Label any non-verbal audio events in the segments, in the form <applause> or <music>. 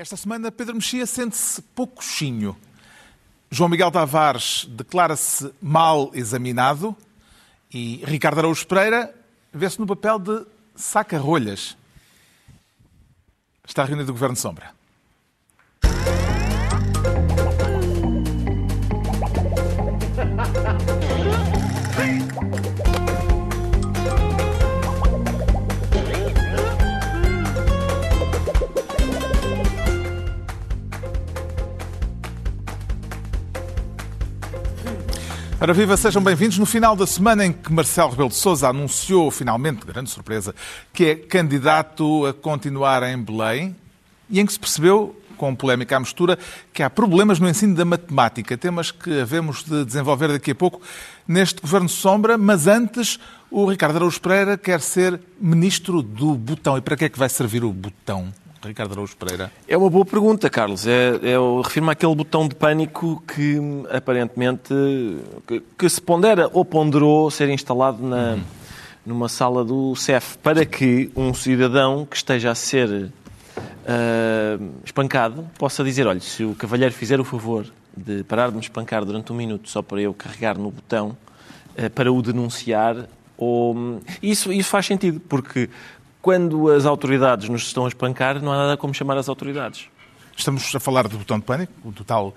Esta semana, Pedro Mexia sente-se pouco coxinho. João Miguel Tavares declara-se mal examinado e Ricardo Araújo Pereira vê-se no papel de saca-rolhas. Está reunido o Governo Sombra. Ora viva, sejam bem-vindos. No final da semana em que Marcelo Rebelo de Sousa anunciou, finalmente, grande surpresa, que é candidato a continuar em Belém e em que se percebeu, com polémica à mistura, que há problemas no ensino da matemática, temas que havemos de desenvolver daqui a pouco neste Governo Sombra, mas antes o Ricardo Araújo Pereira quer ser ministro do botão. E para que é que vai servir o botão? Ricardo Araújo Pereira? É uma boa pergunta, Carlos. É, é, eu refiro-me àquele botão de pânico que aparentemente que, que, se pondera ou ponderou ser instalado na, uhum. numa sala do CEF para que um cidadão que esteja a ser uh, espancado possa dizer, olha, se o cavalheiro fizer o favor de parar de me espancar durante um minuto só para eu carregar no botão uh, para o denunciar, ou... Isso, isso faz sentido, porque quando as autoridades nos estão a espancar, não há nada como chamar as autoridades. Estamos a falar do botão de pânico, o total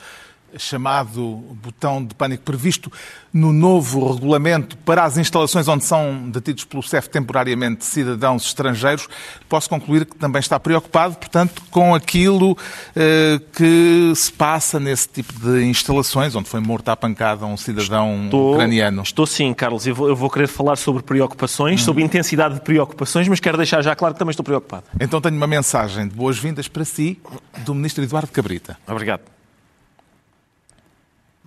chamado botão de pânico previsto no novo regulamento para as instalações onde são detidos pelo CEF temporariamente cidadãos estrangeiros, posso concluir que também está preocupado, portanto, com aquilo eh, que se passa nesse tipo de instalações, onde foi morto à pancada um cidadão estou, ucraniano. Estou sim, Carlos. Eu vou, eu vou querer falar sobre preocupações, hum. sobre intensidade de preocupações, mas quero deixar já claro que também estou preocupado. Então tenho uma mensagem de boas-vindas para si do Ministro Eduardo Cabrita. Obrigado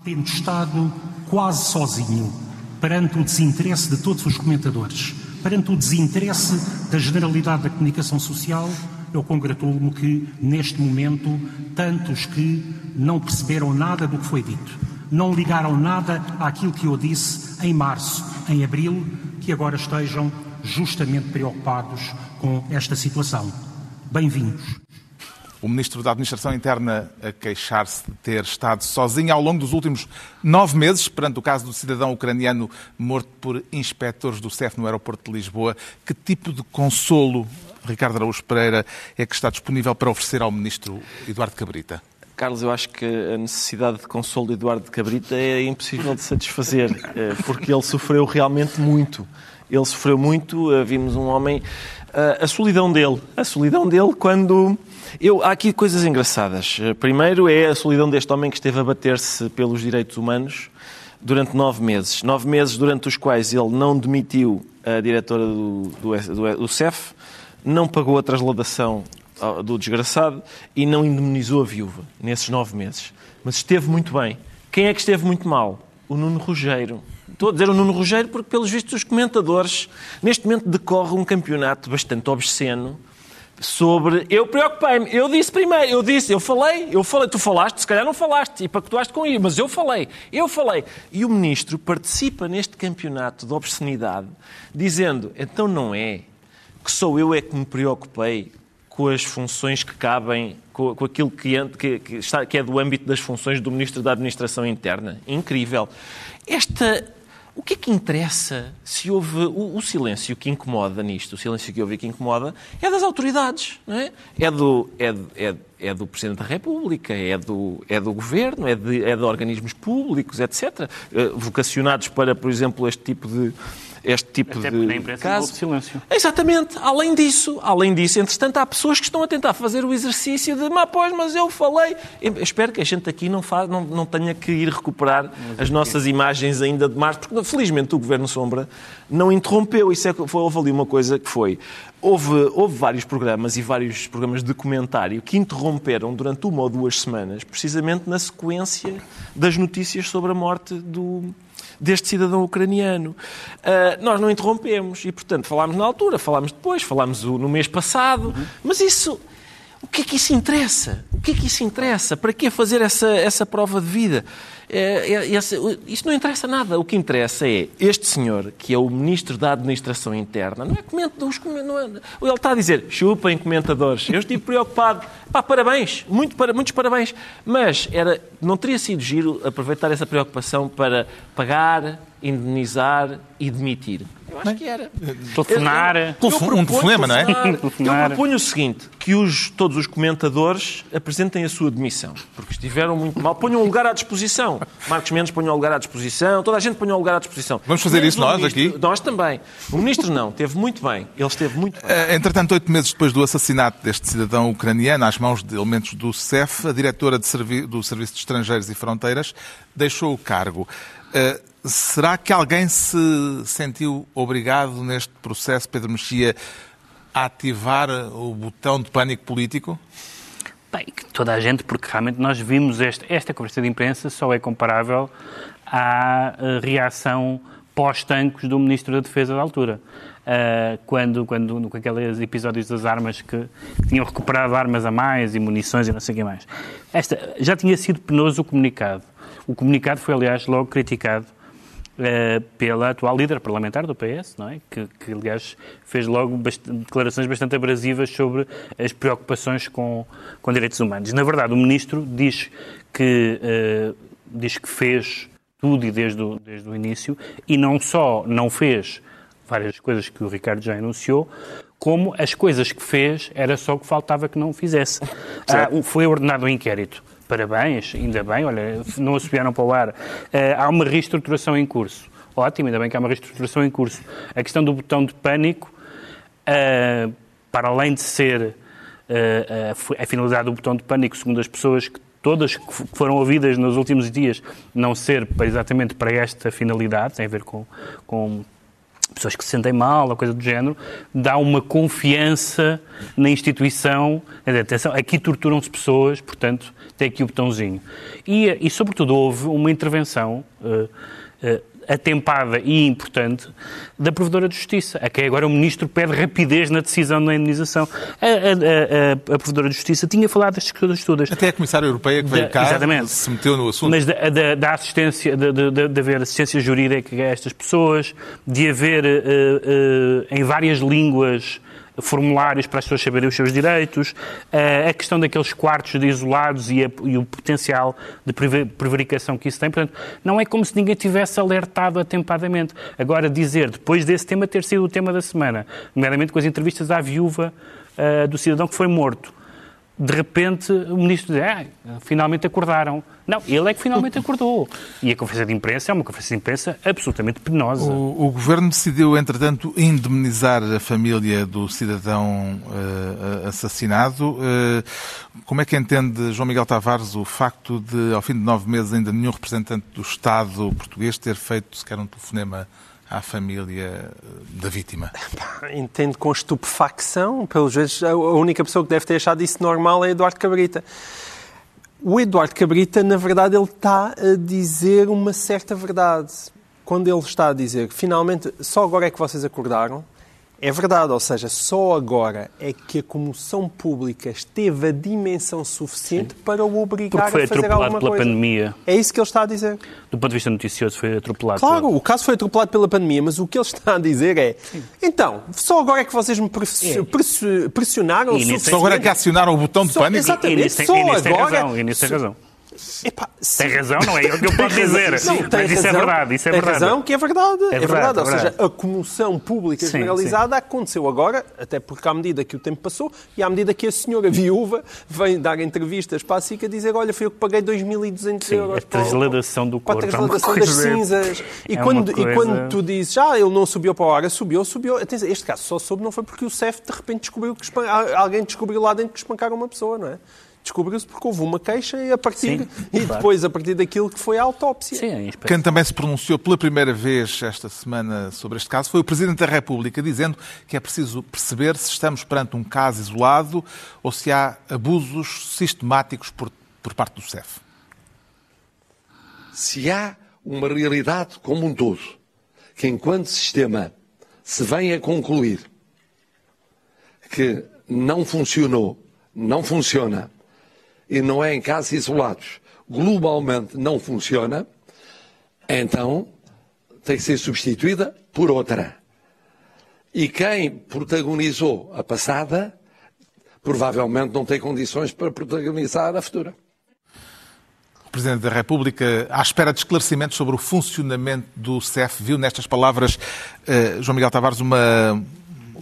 tendo estado quase sozinho perante o desinteresse de todos os comentadores, perante o desinteresse da generalidade da comunicação social, eu congratulo-me que, neste momento, tantos que não perceberam nada do que foi dito, não ligaram nada àquilo que eu disse em março, em abril, que agora estejam justamente preocupados com esta situação. Bem-vindos o Ministro da Administração Interna a queixar-se de ter estado sozinho ao longo dos últimos nove meses, perante o caso do cidadão ucraniano morto por inspectores do CEF no aeroporto de Lisboa. Que tipo de consolo, Ricardo Araújo Pereira, é que está disponível para oferecer ao Ministro Eduardo Cabrita? Carlos, eu acho que a necessidade de consolo de Eduardo Cabrita é impossível de satisfazer, eh, porque ele sofreu realmente muito. Ele sofreu muito, eh, vimos um homem. Eh, a solidão dele, a solidão dele quando eu, há aqui coisas engraçadas. Eh, primeiro é a solidão deste homem que esteve a bater-se pelos direitos humanos durante nove meses. Nove meses durante os quais ele não demitiu a diretora do, do, do, do CEF, não pagou a transladação do desgraçado e não indemnizou a viúva nesses nove meses. Mas esteve muito bem. Quem é que esteve muito mal? O Nuno Rogério. Estou a dizer o Nuno Rogério porque, pelos vistos, os comentadores, neste momento decorre um campeonato bastante obsceno sobre. Eu preocupei-me, eu disse primeiro, eu disse, eu falei, eu falei, tu falaste, se calhar não falaste, e pactuaste com isso, mas eu falei, eu falei. E o ministro participa neste campeonato de obscenidade, dizendo: então não é que sou eu é que me preocupei com as funções que cabem, com, com aquilo que, que, que, está, que é do âmbito das funções do Ministro da Administração Interna. Incrível. Esta o que é que interessa se houve. O, o, silêncio que incomoda nisto, o silêncio que houve e que incomoda, é das autoridades, não é? É do, é, é, é do Presidente da República, é do, é do Governo, é de, é de organismos públicos, etc. Eh, vocacionados para, por exemplo, este tipo de este tipo Até de na imprensa caso. silêncio. Exatamente. Além disso, além disso, entretanto, há pessoas que estão a tentar fazer o exercício de, mas pois, mas eu falei. Eu espero que a gente aqui não, faz, não, não tenha que ir recuperar mas as nossas imagens ainda de março, porque felizmente o Governo Sombra não interrompeu. Isso é, foi, houve ali uma coisa que foi. Houve, houve vários programas e vários programas de comentário que interromperam durante uma ou duas semanas, precisamente na sequência das notícias sobre a morte do, deste cidadão ucraniano. Uh, nós não interrompemos e, portanto, falámos na altura, falámos depois, falámos no mês passado, uhum. mas isso. O que é que isso interessa? O que é que isso interessa? Para que fazer essa, essa prova de vida? É, é, isto não interessa nada. O que interessa é este senhor, que é o ministro da Administração Interna, não é comentadores. Não é, ele está a dizer, chupem comentadores. Eu estive preocupado. Pá, parabéns, muito, muitos parabéns. Mas era, não teria sido giro aproveitar essa preocupação para pagar, indemnizar e demitir. Eu acho que era. Telefonar. Eu, eu, eu um telefonema, não é? Eu proponho o seguinte, que os, todos os comentadores apresentem a sua demissão, porque estiveram muito mal. Ponham um lugar à disposição. Marcos Mendes ponha um lugar à disposição, toda a gente ponha um lugar à disposição. Vamos fazer isso nós ministro, aqui? Nós também. O ministro não, teve muito bem. Ele esteve muito bem. Eh, entretanto, oito meses depois do assassinato deste cidadão ucraniano, às mãos de elementos do CEF, a diretora Servi do Serviço de Estrangeiros e Fronteiras deixou o cargo. Uh, Será que alguém se sentiu obrigado neste processo, Pedro Mexia, a ativar o botão de pânico político? Bem, toda a gente, porque realmente nós vimos esta, esta conversa de imprensa só é comparável à eh, reação pós-tancos do Ministro da Defesa da altura. Uh, quando, quando, com aqueles episódios das armas que, que, tinham recuperado armas a mais e munições e não sei o que mais. Esta, já tinha sido penoso o comunicado. O comunicado foi, aliás, logo criticado Uh, pela atual líder parlamentar do PS, não é? que, que aliás fez logo bastante, declarações bastante abrasivas sobre as preocupações com, com direitos humanos. Na verdade, o ministro diz que, uh, diz que fez tudo e desde o, desde o início, e não só não fez várias coisas que o Ricardo já anunciou, como as coisas que fez era só o que faltava que não fizesse. Ah, foi ordenado um inquérito Parabéns, ainda bem, olha, não assobiaram para o ar. Uh, há uma reestruturação em curso. Ótimo, ainda bem que há uma reestruturação em curso. A questão do botão de pânico, uh, para além de ser uh, a finalidade do botão de pânico, segundo as pessoas que todas que foram ouvidas nos últimos dias, não ser exatamente para esta finalidade, tem a ver com, com pessoas que se sentem mal, ou coisa do género, dá uma confiança na instituição. Atenção, aqui torturam-se pessoas, portanto, tem aqui o botãozinho. E, e sobretudo, houve uma intervenção uh, uh, atempada e importante da Provedora de Justiça, a quem agora o Ministro pede rapidez na decisão da indenização. A, a, a, a Provedora de Justiça tinha falado destas coisas todas. Até a Comissária Europeia que veio da, cá exatamente. se meteu no assunto. Mas da, da, da assistência, de, de, de, haver assistência jurídica a estas pessoas, de haver uh, uh, em várias línguas formulários para as pessoas saberem os seus direitos, a questão daqueles quartos de isolados e, a, e o potencial de prevaricação que isso tem. Portanto, não é como se ninguém tivesse alertado atempadamente. Agora, dizer, depois desse tema ter sido o tema da semana, nomeadamente com as entrevistas à viúva uh, do cidadão que foi morto, de repente o ministro diz, ah, finalmente acordaram. Não, ele é que finalmente acordou. E a conferência de imprensa é uma conferência de imprensa absolutamente penosa. O, o governo decidiu, entretanto, indemnizar a família do cidadão uh, assassinado. Uh, como é que entende João Miguel Tavares o facto de, ao fim de nove meses, ainda nenhum representante do Estado português ter feito sequer um telefonema à família da vítima? Entendo com estupefacção. Pelos vezes, a única pessoa que deve ter achado isso normal é Eduardo Cabrita. O Eduardo Cabrita, na verdade, ele está a dizer uma certa verdade. Quando ele está a dizer, finalmente, só agora é que vocês acordaram, é verdade, ou seja, só agora é que a comoção pública esteve a dimensão suficiente Sim. para o obrigar a fazer alguma pela coisa. pandemia. É isso que ele está a dizer. Do ponto de vista noticioso, foi atropelado. Claro, pela... o caso foi atropelado pela pandemia, mas o que ele está a dizer é Sim. então, só agora é que vocês me é. pressionaram Só agora é que acionaram o botão de só, pânico? Exatamente, só agora... Tem razão, e tem razão. Epá, tem razão, não é o que eu posso dizer. Não, mas isso é verdade. Isso é tem verdade. razão que é verdade. É, é verdade. verdade. É Ou seja, a comoção pública sim, generalizada sim. aconteceu agora, até porque à medida que o tempo passou e à medida que a senhora viúva vem dar entrevistas para a SICA dizer olha, foi eu que paguei 2.200 euros a trasladação do corpo. Para a trasladação das cinzas. E, é quando, coisa... e quando tu dizes, ah, ele não subiu para a hora, subiu, subiu. Este caso só soube não foi porque o CEF de repente descobriu que alguém descobriu lá dentro que espancaram uma pessoa, não é? Descobriu-se porque houve uma queixa e a partir Sim, e claro. depois a partir daquilo que foi a autópsia. Sim, é Quem também se pronunciou pela primeira vez esta semana sobre este caso foi o Presidente da República, dizendo que é preciso perceber se estamos perante um caso isolado ou se há abusos sistemáticos por, por parte do CEF. Se há uma realidade como um todo, que enquanto sistema se vem a concluir que não funcionou não funciona, e não é em casos isolados, globalmente não funciona, então tem que ser substituída por outra. E quem protagonizou a passada, provavelmente não tem condições para protagonizar a futura. Presidente da República, à espera de esclarecimentos sobre o funcionamento do CEF, viu nestas palavras, eh, João Miguel Tavares, uma,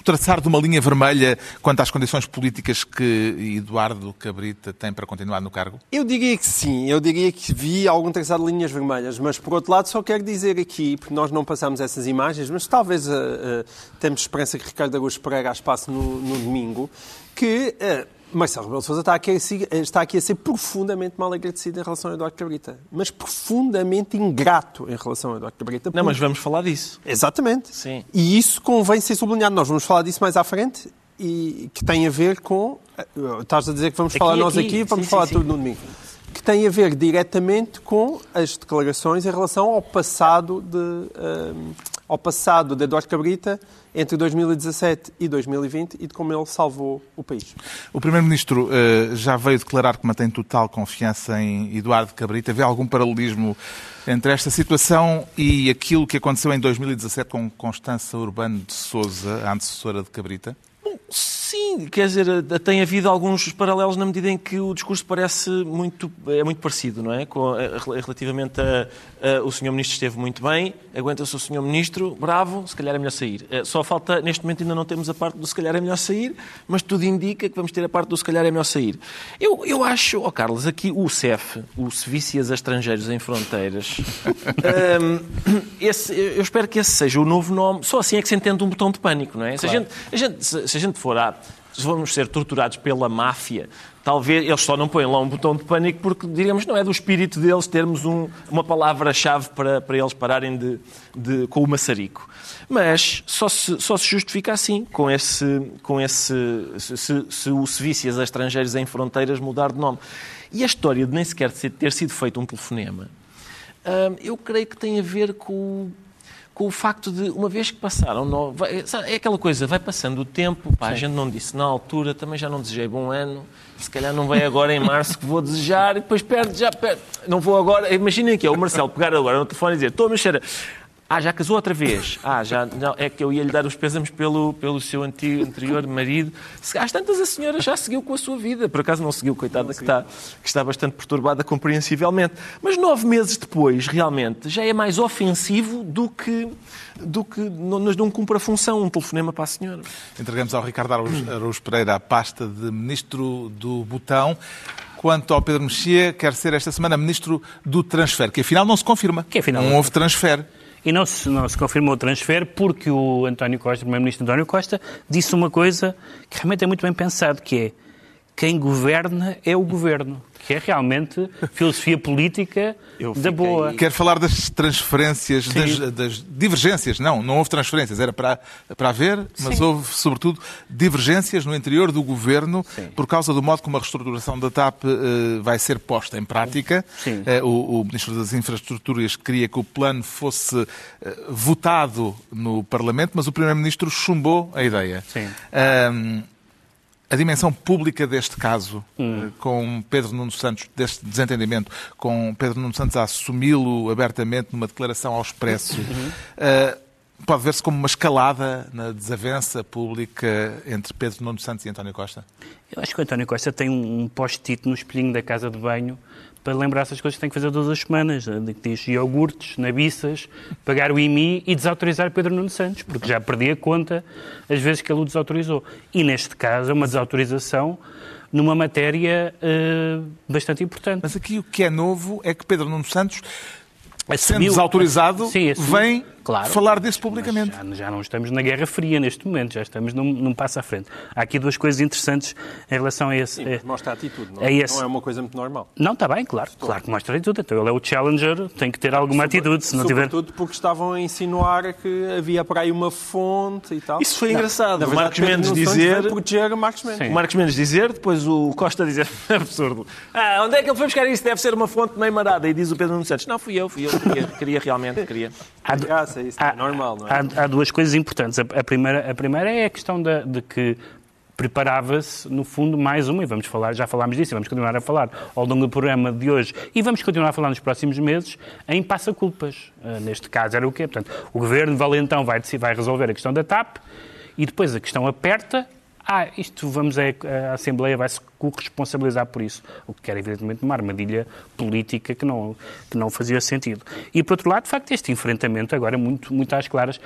traçar de uma linha vermelha quanto às condições políticas que Eduardo Cabrita tem para continuar no cargo? Eu diria que sim, eu diria que vi algum traçado de linhas vermelhas, mas por outro lado só quero dizer aqui, porque nós não passamos essas imagens, mas talvez uh, uh, temos esperança que Ricardo Araújo Pereira espaço no, no domingo, que uh, Marcelo Rebelo de Sousa está aqui, a, está aqui a ser profundamente mal agradecido em relação a Eduardo Cabrita. Mas profundamente ingrato em relação a Eduardo Cabrita. Não, mas vamos falar disso. Exatamente. Sim. E isso convém ser sublinhado. Nós vamos falar disso mais à frente e que tem a ver com... Estás a dizer que vamos Aqui, falar nós aqui. aqui, vamos Sim, falar sim, tudo sim. no domingo. Que tem a ver diretamente com as declarações em relação ao passado de, ehm, ao passado de Eduardo Cabrita entre 2017 e 2020 e de como ele salvou o país. O Primeiro-Ministro eh, já veio declarar que mantém total confiança em Eduardo Cabrita. Vê algum paralelismo entre esta situação e aquilo que aconteceu em 2017 com Constança Urbano de Souza, a antecessora de Cabrita? Sim, quer dizer, eh, tem havido alguns paralelos na medida em que o discurso parece muito, é muito parecido, não é? Com, eh, relativamente a, a o Sr. Ministro esteve muito bem, aguenta-se o Sr. Ministro, bravo, se calhar é melhor sair. Eh, Só falta, neste momento ainda não temos a parte do se calhar é melhor sair, mas tudo indica que vamos ter a parte do se calhar é melhor sair. Eu, eu acho, ó Carlos, aqui o CEF, o Serviços a Estrangeiros em Fronteiras, hum, <laughs> esse, eu espero que esse seja o novo nome. Só assim é que se entende um botão de pânico, não é? Se, a gente, a gente- se- se a gente for a. Se vamos ser torturados pela máfia, talvez eles só não põem lá um botão de pânico porque, diríamos, não é do espírito deles termos um- uma palavra-chave para, para eles pararem de, de- com o maçarico. Mas só se, só se justifica assim, com esse. Com esse se, se- se o Serviços a Estrangeiros em Fronteiras mudar de nome. E a história de nem sequer ter sido feito um telefonema Hum, eu creio que tem a ver com, com o facto de, uma vez que passaram, no- vai- é aquela coisa, vai passando o tempo, pá, a gente não disse na altura, também já não desejei bom ano, se calhar não vem agora em março que vou desejar, e depois perde, já perde. Não vou agora, imaginem que é o Marcelo pegar agora no telefone e dizer, estou a mexer, ah, já casou outra vez, ah, já, não, é que eu ia lhe dar os pésamos pelo, pelo seu antigo, anterior marido, se às tantas a senhora já seguiu com a sua vida, por acaso não seguiu, coitada, que está, que está bastante perturbada compreensivelmente, mas nove meses depois, realmente, já é mais ofensivo do que, do que não, mas não cumpre a função, um telefonema para a senhora. Entregamos ao Ricardo Araújo, Pereira a pasta de Ministro do Botão. Quanto ao Pedro Mexia, quer ser esta semana Ministro do Transfer, que afinal não se confirma. Que afinal não não- houve transfer. E não se, não se confirmou o transfer porque o António Costa, o Primeiro-Ministro António Costa, disse uma coisa que realmente é muito bem pensado, que é quem governa é o governo, que é realmente filosofia política Eu da fiquei- boa. Quer falar das transferências, das, das divergências. Não, não houve transferências, era para, para haver, mas houve, sobretudo, divergências no interior do governo por causa do modo como a reestruturação da TAP eh, vai ser posta em prática. Sim. Eh, o, o Ministro das Infraestruturas queria que o plano fosse eh, votado no Parlamento, mas o Primeiro-Ministro chumbou a ideia. Sim. A dimensão pública deste caso, Hum. eh, com Pedro Nuno Santos, deste desentendimento, com Pedro Nuno Santos a assumi-lo abertamente numa declaração ao Expresso, Uhum. eh, pode ver-se como uma escalada na desavença pública entre Pedro Nuno Santos e António Costa? Eu acho que o António Costa tem um um post-it no espelhinho da casa de banho para lembrar essas coisas que tem que fazer todas as semanas. eh, de que Diz iogurtes, nabiças, pagar o IMI e desautorizar Pedro Nuno Santos, porque já perdi a conta as vezes que ele o desautorizou. E neste caso é uma desautorização numa matéria eh, bastante importante. Mas aqui o que é novo é que Pedro Nuno Santos, sendo Assumiu- desautorizado, Sim, assumiu. vem Claro. falar disso publicamente. Já, já não estamos na Guerra Fria neste momento, já estamos num, num passo à frente. Há aqui duas coisas interessantes em relação a esse. Sim, eh, mostra a atitude, não é é? esse. Não é uma coisa muito normal. Não, está bem, claro. Claro que mostra tudo. Então ele é o challenger, tem que ter alguma atitude. Se não tiver. Sobretudo porque estavam a insinuar que havia por aí uma fonte e tal. Isso foi Não. engraçado. Na O verdade, Marcos Mendes dizer- proteger Marcos Mendes. O Marcos Mendes dizer, depois o Costa dizer, <laughs> absurdo. Ah, onde é que ele foi buscar isso? Deve ser uma fonte meio marada. E diz o Pedro Nuno Santos, não, fui eu, fui eu, queria, queria realmente, queria. Há, Graça, isso é normal, não é? há- há duas coisas importantes. A, a primeira, a primeira é a questão da- de que preparava-se, no fundo, mais uma, e vamos falar, já falámos disso, e vamos continuar a falar ao longo do programa de hoje, e vamos continuar a falar nos próximos meses, em passa-culpas. Uh, neste caso era o quê? Portanto, o governo Valentão vai, vai resolver a questão da TAP, e depois a questão aperta, ah, isto vamos a, a Assembleia vai se corresponsabilizar por isso, o que era evidentemente uma armadilha política que não, que não fazia sentido. E por outro lado, de facto, este enfrentamento agora muito, muito às claras.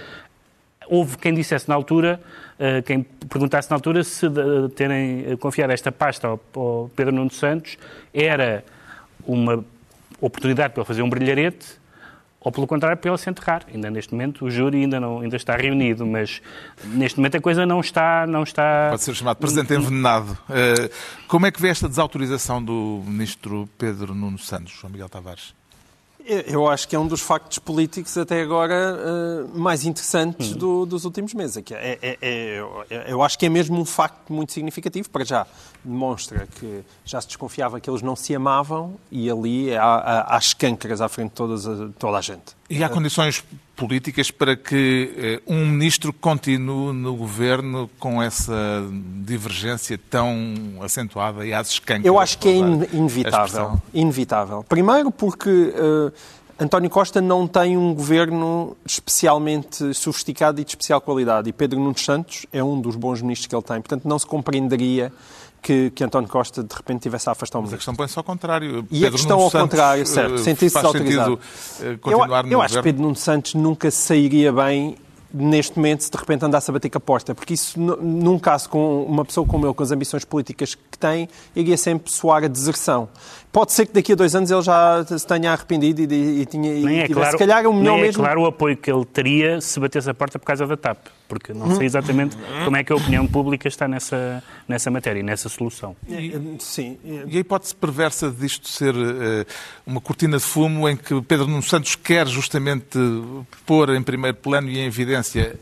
Houve quem dissesse na altura, uh, quem perguntasse na altura se de, terem confiado esta pasta ao Pedro Nuno Santos era uma oportunidade para ele fazer um brilharete ou pelo contrário, para ele se enterrar. Ainda neste momento o júri ainda, não, ainda está reunido, mas neste momento a coisa não está... Não está... Pode ser chamado Presidente envenenado. Uh, como é que vê esta desautorização do Ministro Pedro Nuno Santos, João Miguel Tavares? Eu acho que é um dos factos políticos até agora uh, mais interessantes do, dos últimos meses. É, é, é, é, eu acho que é mesmo um facto muito significativo. Para já, demonstra que já se desconfiava que eles não se amavam e ali há, há, há à frente de todas, toda a gente. E há condições políticas para que uh, um ministro continue no governo com essa divergência tão acentuada e às escâncaras? Eu acho que é in inevitável. Inevitável. Primeiro porque uh, António Costa não tem um governo especialmente sofisticado e de especial qualidade. E Pedro Nunes Santos é um dos bons ministros que ele tem. Portanto, não se compreenderia que, que António Costa de repente tivesse a afastar um Mas a questão põe-se ao contrário. E Pedro a questão ao Santos, contrário, certo, uh, sentir-se desautorizado. Uh, continuar eu, eu acho que Pedro Nuno Santos nunca sairia bem neste momento se de repente andasse a bater com a porta, porque isso, num caso com uma pessoa como ele, com as ambições políticas que tem, iria sempre soar a deserção. Pode ser que daqui a dois anos ele já se tenha arrependido e, e, tinha, nem e é claro, se calhar um milhão nem é mesmo. É claro o apoio que ele teria se batesse a porta por causa da TAP, porque não sei exatamente como é que a opinião pública está nessa, nessa matéria, nessa solução. E, sim. E a hipótese perversa disto ser uh, uma cortina de fumo em que Pedro Nuno Santos quer justamente pôr em primeiro plano e em evidência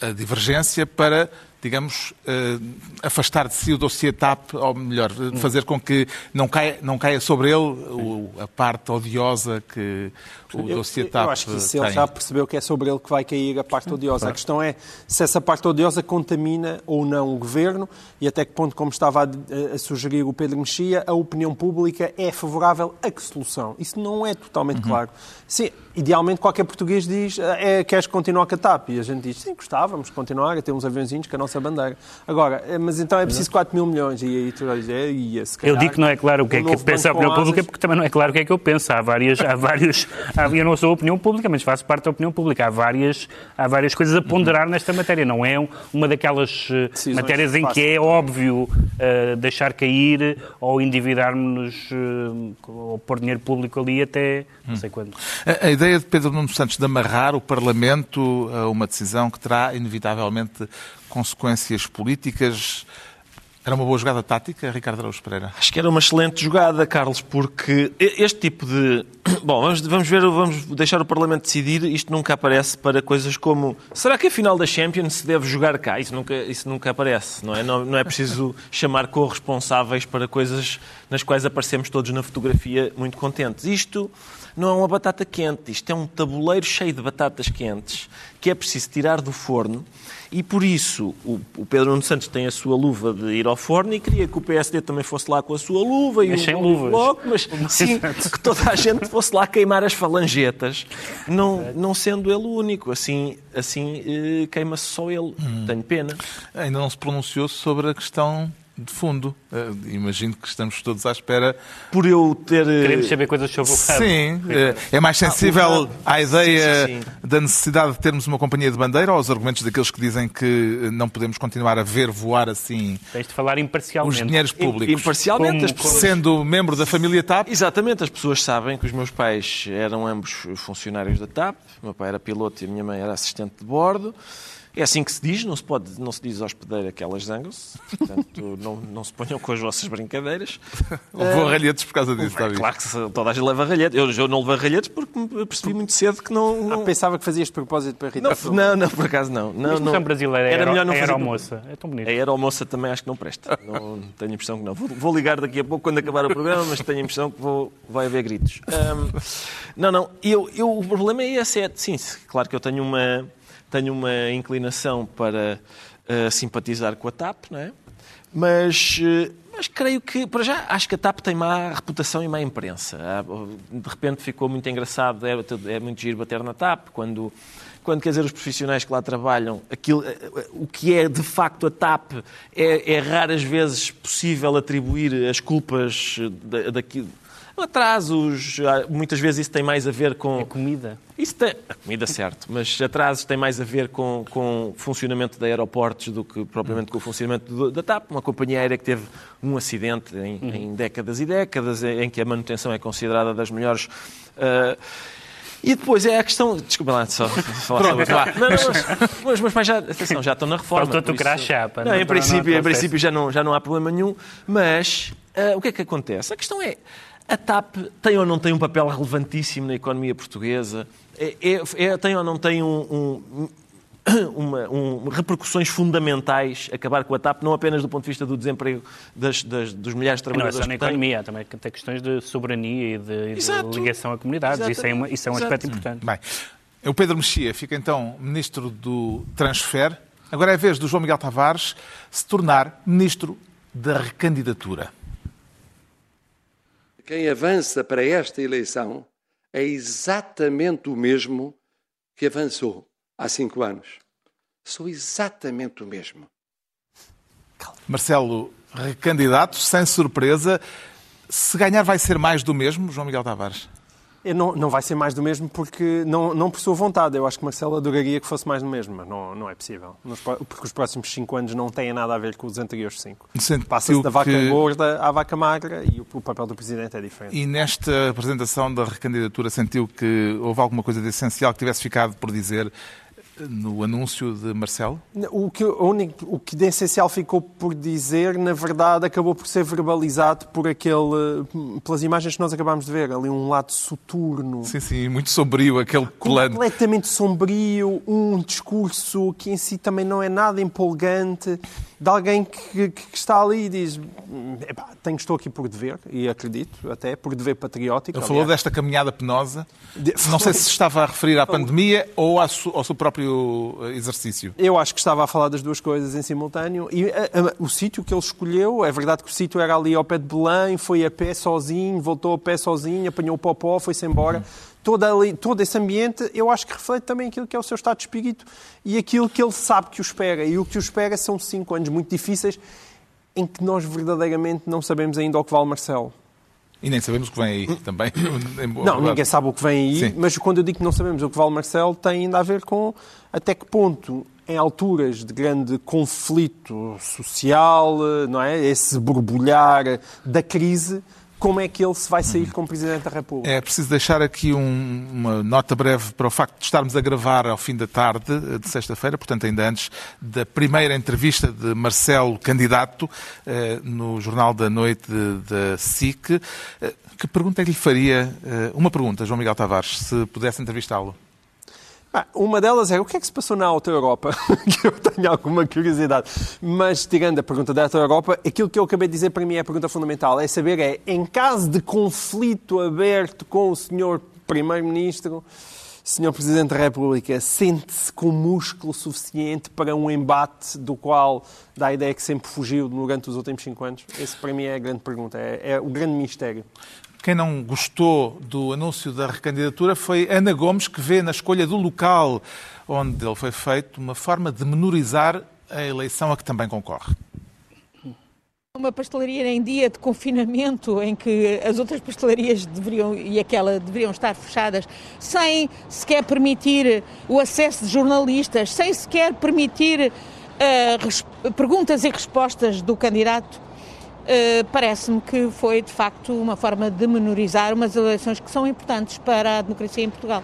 a, a divergência para digamos, uh, afastar de si o dossiê TAP, ou melhor, fazer com que não caia, não caia sobre ele o, a parte odiosa que o eu, dossiê TAP Eu acho que isso ele já percebeu que é sobre ele que vai cair a parte odiosa. A questão é se essa parte odiosa contamina ou não o governo e até que ponto, como estava a, a sugerir o Pedro Mexia, a opinião pública é favorável a que solução? Isso não é totalmente uhum. claro. Sim, idealmente qualquer português diz é, queres continuar com a TAP? E a gente diz sim, gostávamos de continuar a ter uns aviãozinhos que a nossa bandeira. Agora, eh, mas então é preciso 4 mil milhões. E aí tu vais dizer, ia, se calhar, Eu digo que não é claro o que é que pensa a opinião pública, porque também não é claro o que é que eu penso. Há várias, há vários, há, eu não sou a opinião pública, mas faço parte da opinião pública. Há várias, há várias coisas a ponderar nesta matéria. Não é uma daquelas Decisões matérias em que é óbvio uh, deixar cair ou endividarmos-nos uh, ou pôr dinheiro público ali até não sei quando. A, a ideia de Pedro Nuno Santos de amarrar o Parlamento a uma decisão que terá inevitavelmente consequências políticas. Era uma boa jogada tática, Ricardo Araújo Pereira? Acho que era uma excelente jogada, Carlos, porque este tipo de. <coughs> Bom, vamos, vamos ver, vamos deixar o Parlamento decidir. Isto nunca aparece para coisas como. Será que a final da Champions se deve jogar cá? Isso nunca, isso nunca aparece, não é? Não, não é preciso <laughs> chamar corresponsáveis para coisas nas quais aparecemos todos na fotografia muito contentes. Isto não é uma batata quente, isto é um tabuleiro cheio de batatas quentes que é preciso tirar do forno e por isso o, o Pedro Nuno Santos tem a sua luva de ir ao forno e queria que o PSD também fosse lá com a sua luva e mas sem luvas. Bloco, mas <laughs> sim, que toda a gente fosse lá queimar as falangetas, não, não sendo ele o único. Assim, assim eh, queima-se só ele. Hum. Tenho pena. Ainda não se pronunciou sobre a questão de fundo. Uh, imagino que estamos todos à espera. Por eu ter. Eh, Queremos saber coisas sobre o ramo. Sim, uh, é mais sensível ah, à ideia sim, sim, sim. da necessidade de termos uma companhia de bandeira ou aos argumentos daqueles que dizem que não podemos continuar a ver voar assim. Tens de falar imparcialmente. Os dinheiros públicos. Imparcialmente. Como, pessoas... Sendo membro da família TAP. Exatamente, as pessoas sabem que os meus pais eram ambos funcionários da TAP. O meu pai era piloto e a minha mãe era assistente de bordo. É assim que se diz, não se, pode, não se diz hospedeira que elas zangam-se, portanto <laughs> não, não se ponham com as vossas brincadeiras. Levou uh, ralhetes por causa disso, é, Claro que toda a gente leva ralhetes. Eu, eu não levei ralhetes porque percebi muito cedo que não... não... Ah, pensava que fazias de propósito para irritar não, não, não, por acaso não. não, não. brasileira era melhor não fazer... aeromoça, é tão bonito. A aeromoça também acho que não presta. Não, tenho a impressão que não. Vou, vou, ligar daqui a pouco quando acabar o programa, mas tenho a impressão que vou, vai haver gritos. Um, não, não, eu, eu, o problema é esse, é, sim, claro que eu tenho uma tenho uma inclinação para a simpatizar com a TAP, não é? Mas, eh, mas creio que, para já, acho que a TAP tem má reputação e má imprensa. Ah, De repente ficou muito engraçado, é, é muito giro bater na TAP, quando, quando quer dizer, os profissionais que lá trabalham, aquilo, eh, o que é de facto a TAP, é, é raras vezes possível atribuir as culpas da- daquilo. Atrasos, muitas vezes isso tem mais a ver com. A comida. Isso tem, a comida, certo, mas atrasos têm mais a ver com, com o funcionamento de aeroportos do que propriamente com o funcionamento da TAP, uma companhia aérea que teve um acidente em, em décadas e décadas, em que a manutenção é considerada das melhores. ah, e depois é a questão. Desculpa lá, só falar sobre Não, não, mas, mas, mas, já, atenção, já estão na reforma. Faltou-te o por isso- pá, Não, não- em princípio, não em princípio já, não, já não há problema nenhum, mas ah, o que é que acontece? A questão é. A TAP tem ou não tem um papel relevantíssimo na economia portuguesa? É, é- é- tem ou não tem um- um- <coughs> uma- um- repercussões fundamentais acabar com a TAP, não apenas do ponto de vista do desemprego das- das- dos milhares de E não é trabalhadores só na que tem? economia, há também tem questões de soberania e de, e de ligação a comunidades. Isso é, uma- isso é um Exato. aspecto importante. Bem, o Pedro Mexia fica então ministro do transfer. Agora é a vez do João Miguel Tavares se tornar ministro da recandidatura. Quem avança para esta eleição é exatamente o mesmo que avançou há cinco anos. Sou exatamente o mesmo. Marcelo, recandidato, sem surpresa. Se ganhar, vai ser mais do mesmo, João Miguel Tavares? Não, não vai ser mais do mesmo porque não, não por sua vontade. Eu acho que Marcelo adoraria que fosse mais do mesmo, mas não, não é possível. Nos porque os próximos cinco anos não têm nada a ver com os anteriores cinco. Sentiu Passa-se da vaca que- gorda à vaca magra e o, o papel do Presidente é diferente. E nesta apresentação da recandidatura sentiu que houve alguma coisa de essencial que tivesse ficado por dizer no anúncio de Marcelo? O que, o único, o que de essencial ficou por dizer, na verdade, acabou por ser verbalizado por aquele, pelas imagens que nós acabámos de ver. Ali um lado soturno, Sim, sim, muito sombrio aquele plano. completamente sombrio, um discurso que em si também não é nada empolgante, de alguém que, que está ali e diz: "Epá, tenho, estou aqui por dever, e acredito até, por dever patriótico. Ele falou aliás. desta caminhada penosa. De- Não sei se estava a referir à pandemia ou ao seu próprio eh, exercício. Eu acho que estava a falar das duas coisas em simultâneo. E a- a- o sítio que ele escolheu, é verdade que o sítio era ali ao pé de Belém, foi a pé sozinho, voltou a pé sozinho, apanhou o popó, foi-se embora. Todo, ali, todo esse ambiente, eu acho que reflete também aquilo que é o seu estado de espírito e aquilo que ele sabe que o espera. E o que o espera são cinco anos muito difíceis em que nós verdadeiramente não sabemos ainda o que vale Marcelo. E nem sabemos o que vem aí também. <coughs> Em boa Não, ninguém sabe o que vem aí, Sim. mas quando eu digo que não sabemos o que vale Marcelo, tem ainda a ver com até que ponto, em alturas de grande conflito social, eh, não é? Esse borbulhar da crise, como é que ele se vai sair como Presidente da República? É preciso deixar aqui um- uma nota breve para o facto de estarmos a gravar ao fim da tarde eh, de sexta-feira, portanto, ainda antes da primeira entrevista de Marcelo, candidato, eh, no Jornal da Noite da SIC. Eh, Que pergunta é que lhe faria? Uma pergunta, João Miguel Tavares, se pudesse entrevistá-lo. Ah, uma delas é o que é que se passou na Alta Europa, <laughs> que eu tenho alguma curiosidade. Mas, tirando a pergunta da Alta Europa, aquilo que eu acabei de dizer para mim é a pergunta fundamental. É saber, é, em caso de conflito aberto com o senhor Primeiro-Ministro, senhor Presidente da República, sente-se com músculo suficiente para um embate do qual dá a ideia que sempre fugiu durante os últimos cinco anos? Esse, para mim, é a grande pergunta. É, é o grande mistério. Quem não gostou do anúncio da recandidatura foi Ana Gomes, que vê na escolha do local onde ele foi feito uma forma de menorizar a eleição a que também concorre. Uma pastelaria em dia de confinamento em que as outras pastelarias deveriam e aquela deveriam estar fechadas, sem sequer permitir o acesso de jornalistas, sem sequer permitir res- perguntas e respostas do candidato, eh, parece-me que foi de facto uma forma de menorizar umas eleições que são importantes para a democracia em Portugal.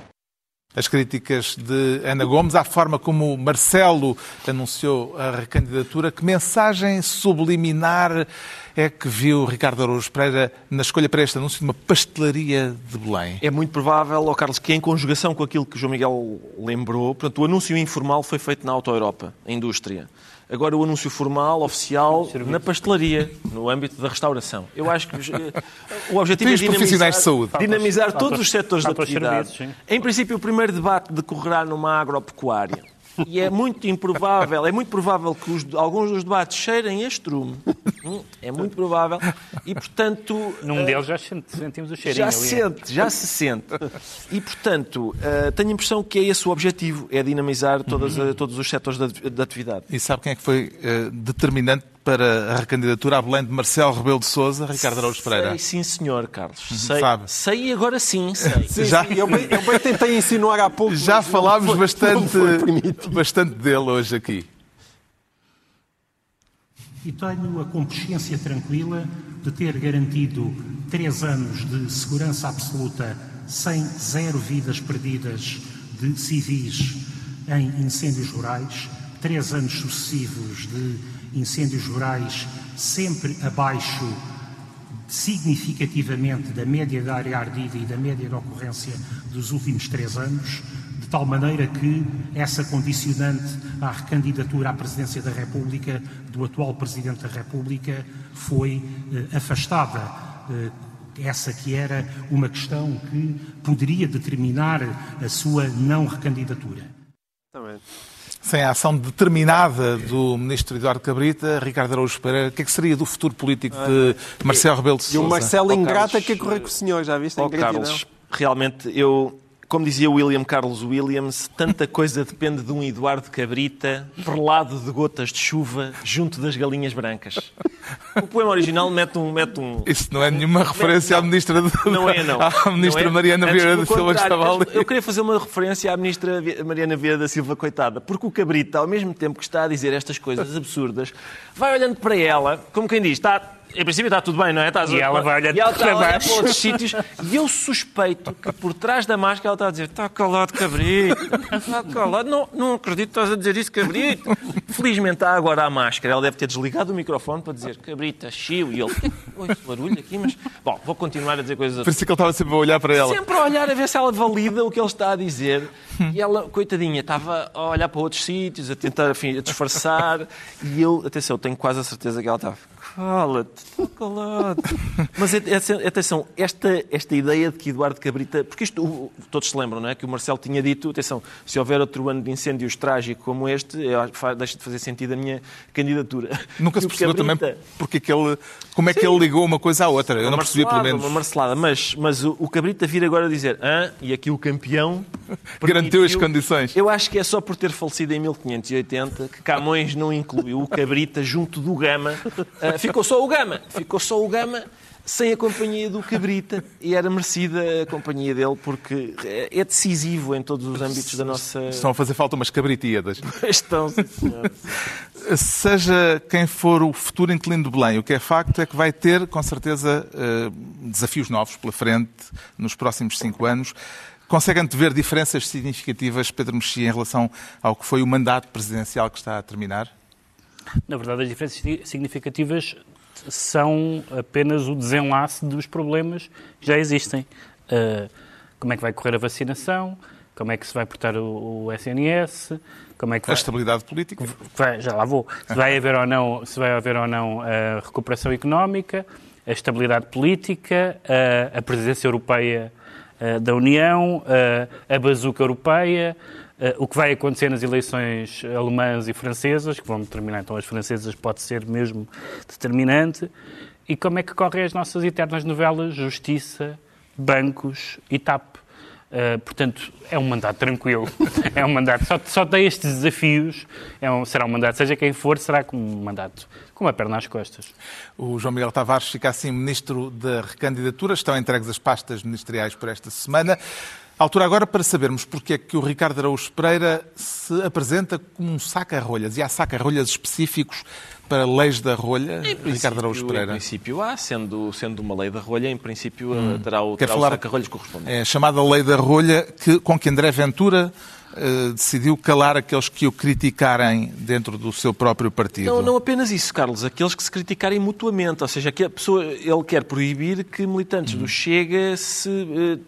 As críticas de Ana Gomes à forma como Marcelo anunciou a recandidatura. Que mensagem subliminar é que viu Ricardo Araújo Pereira na escolha para este anúncio de uma pastelaria de Belém? É muito provável, ó Carlos, que em conjugação com aquilo que o João Miguel lembrou, portanto, o anúncio informal foi feito na Auto Europa, a indústria. Agora o anúncio formal, oficial, na pastelaria, no âmbito da restauração. Eu acho que eh, o objetivo Tem é dinamizar, de saúde. dinamizar todos os setores da atividade. Em princípio, o primeiro debate decorrerá numa agropecuária. E é muito improvável, é muito provável que os- alguns dos debates cheirem a estrume. Hum, É muito provável. E, portanto... Num eh, deles já sent- sentimos o cheirinho já ali. sente, já se sente. E, portanto, eh, tenho a impressão que é esse o objetivo, é dinamizar todas, a- todos os setores da, da atividade. E sabe quem é que foi eh, determinante para a recandidatura a Belém de Marcelo Rebelo de Sousa, Ricardo Araújo Pereira? Sei, sim, senhor, Carlos. Sei, Sabe. sei e agora sim, sei. <laughs> Sim, Já- sim, eu, bem, eu bem tentei insinuar há pouco. Já falámos foi- bastante, bastante dele hoje aqui. E tenho a consciência tranquila de ter garantido três anos de segurança absoluta sem zero vidas perdidas de civis em incêndios rurais, três anos sucessivos de incêndios rurais sempre abaixo significativamente da média da área ardida e da média de ocorrência dos últimos três anos, de tal maneira que essa condicionante à recandidatura à presidência da República do atual Presidente da República foi eh, afastada. Eh, essa que era uma questão que poderia determinar a sua não recandidatura. Exatamente. Sem a ação determinada do ministro Eduardo Cabrita, Ricardo Araújo Pereira, o que é que seria do futuro político de Marcelo Rebelo de E Sousa? o Marcelo Oh, Ingrata Carlos, que correr com o senhor, já viste? ingratidão? Carlos, realmente eu, como dizia William Carlos Williams, tanta coisa depende de um Eduardo Cabrita, perlado de gotas de chuva, junto das galinhas brancas. O poema original mete um. Mete um Isso não é nenhuma referência à ministra, de... não é, não. <laughs> à ministra Não é? Mariana Vieira da Silva que estava ali. Eu queria fazer uma referência à ministra Mariana Vieira da Silva, coitada, porque o Cabrita, ao mesmo tempo que está a dizer estas coisas absurdas, vai olhando para ela, como quem diz, está. Em princípio está tudo bem, não é? Está E ela vai e ela para a olhar baixo. para outros sítios e eu suspeito que por trás da máscara ela está a dizer está calado, cabrito, está calado, não, não acredito que estás a dizer isso, cabrito. Felizmente está agora a máscara, ela deve ter desligado o microfone para dizer cabrita, chiu, e ele, oi, barulho aqui, mas... Bom, vou continuar a dizer coisas Por isso é que ele estava sempre a olhar para ela. Sempre a olhar a ver se ela valida o que ele está a dizer. E ela, coitadinha, estava a olhar para outros sítios, a tentar enfim, a disfarçar. E eu, atenção, tenho quase a certeza que ela estava. Cala-te, calado. <laughs> Mas atenção, esta, esta ideia de que Eduardo Cabrita. Porque isto, todos se lembram, não é? Que o Marcelo tinha dito: atenção, se houver outro ano de incêndios trágico como este, deixa de fazer sentido a minha candidatura. Nunca E se percebeu também Cabrita- porque é que ele, como é que ele ligou uma coisa à outra. Eu não percebi, pelo menos. Uma marcelada, mas, mas o, o Cabrita vir agora dizer ah, e aqui o campeão <laughs> Garantiu as condições. Eu acho que é só por ter falecido em 1580 que Camões não incluiu o Cabrita junto do Gama. Ficou só o Gama. Ficou só o Gama sem a companhia do Cabrita e era merecida a companhia dele porque é é decisivo em todos os âmbitos da nossa Estão a fazer falta umas cabritíadas. gestão. <laughs> sim. Seja quem for o futuro inquilino de Belém, o que é facto é que vai ter, com certeza, eh, desafios novos pela frente nos próximos cinco anos. Conseguem ver diferenças significativas, Pedro Mexia, em relação ao que foi o mandato presidencial que está a terminar? Na verdade, as diferenças si- significativas são apenas o desenlace dos problemas que já existem. Uh, como é que vai correr a vacinação? Como é que se vai portar o, o SNS? Como é que A vai... estabilidade política? Vai- já lá vou. Se vai haver ou não, se vai haver ou não a recuperação económica, a estabilidade política, a, a presidência europeia eh, da União, eh, a bazuca europeia, o que vai acontecer nas eleições alemãs e francesas, que vão determinar, então as francesas pode ser mesmo determinante, e como é que correm as nossas eternas novelas Justiça, Bancos e TAP. Uh, portanto, é um mandato tranquilo. <laughs> É um mandato. Só, só tem estes desafios. É um- será um mandato, seja quem for, será com um mandato com uma perna às costas. O João Miguel Tavares fica assim ministro da recandidatura. Estão entregues as pastas ministeriais por esta semana. Altura agora para sabermos porque é que o Ricardo Araújo Pereira se apresenta como um saca-rolhas. E há saca-rolhas específicos para leis da rolha, Ricardo Araújo Em Pereira? princípio há, sendo, sendo uma lei da rolha, em princípio eh, terá o, terá o falar- saca-rolhos correspondente. É a chamada lei da rolha que, com que André Ventura eh, decidiu calar aqueles que o criticarem dentro do seu próprio partido. Não, não apenas isso, Carlos. Aqueles que se criticarem mutuamente. Ou seja, que a pessoa, ele quer proibir que militantes do Chega se.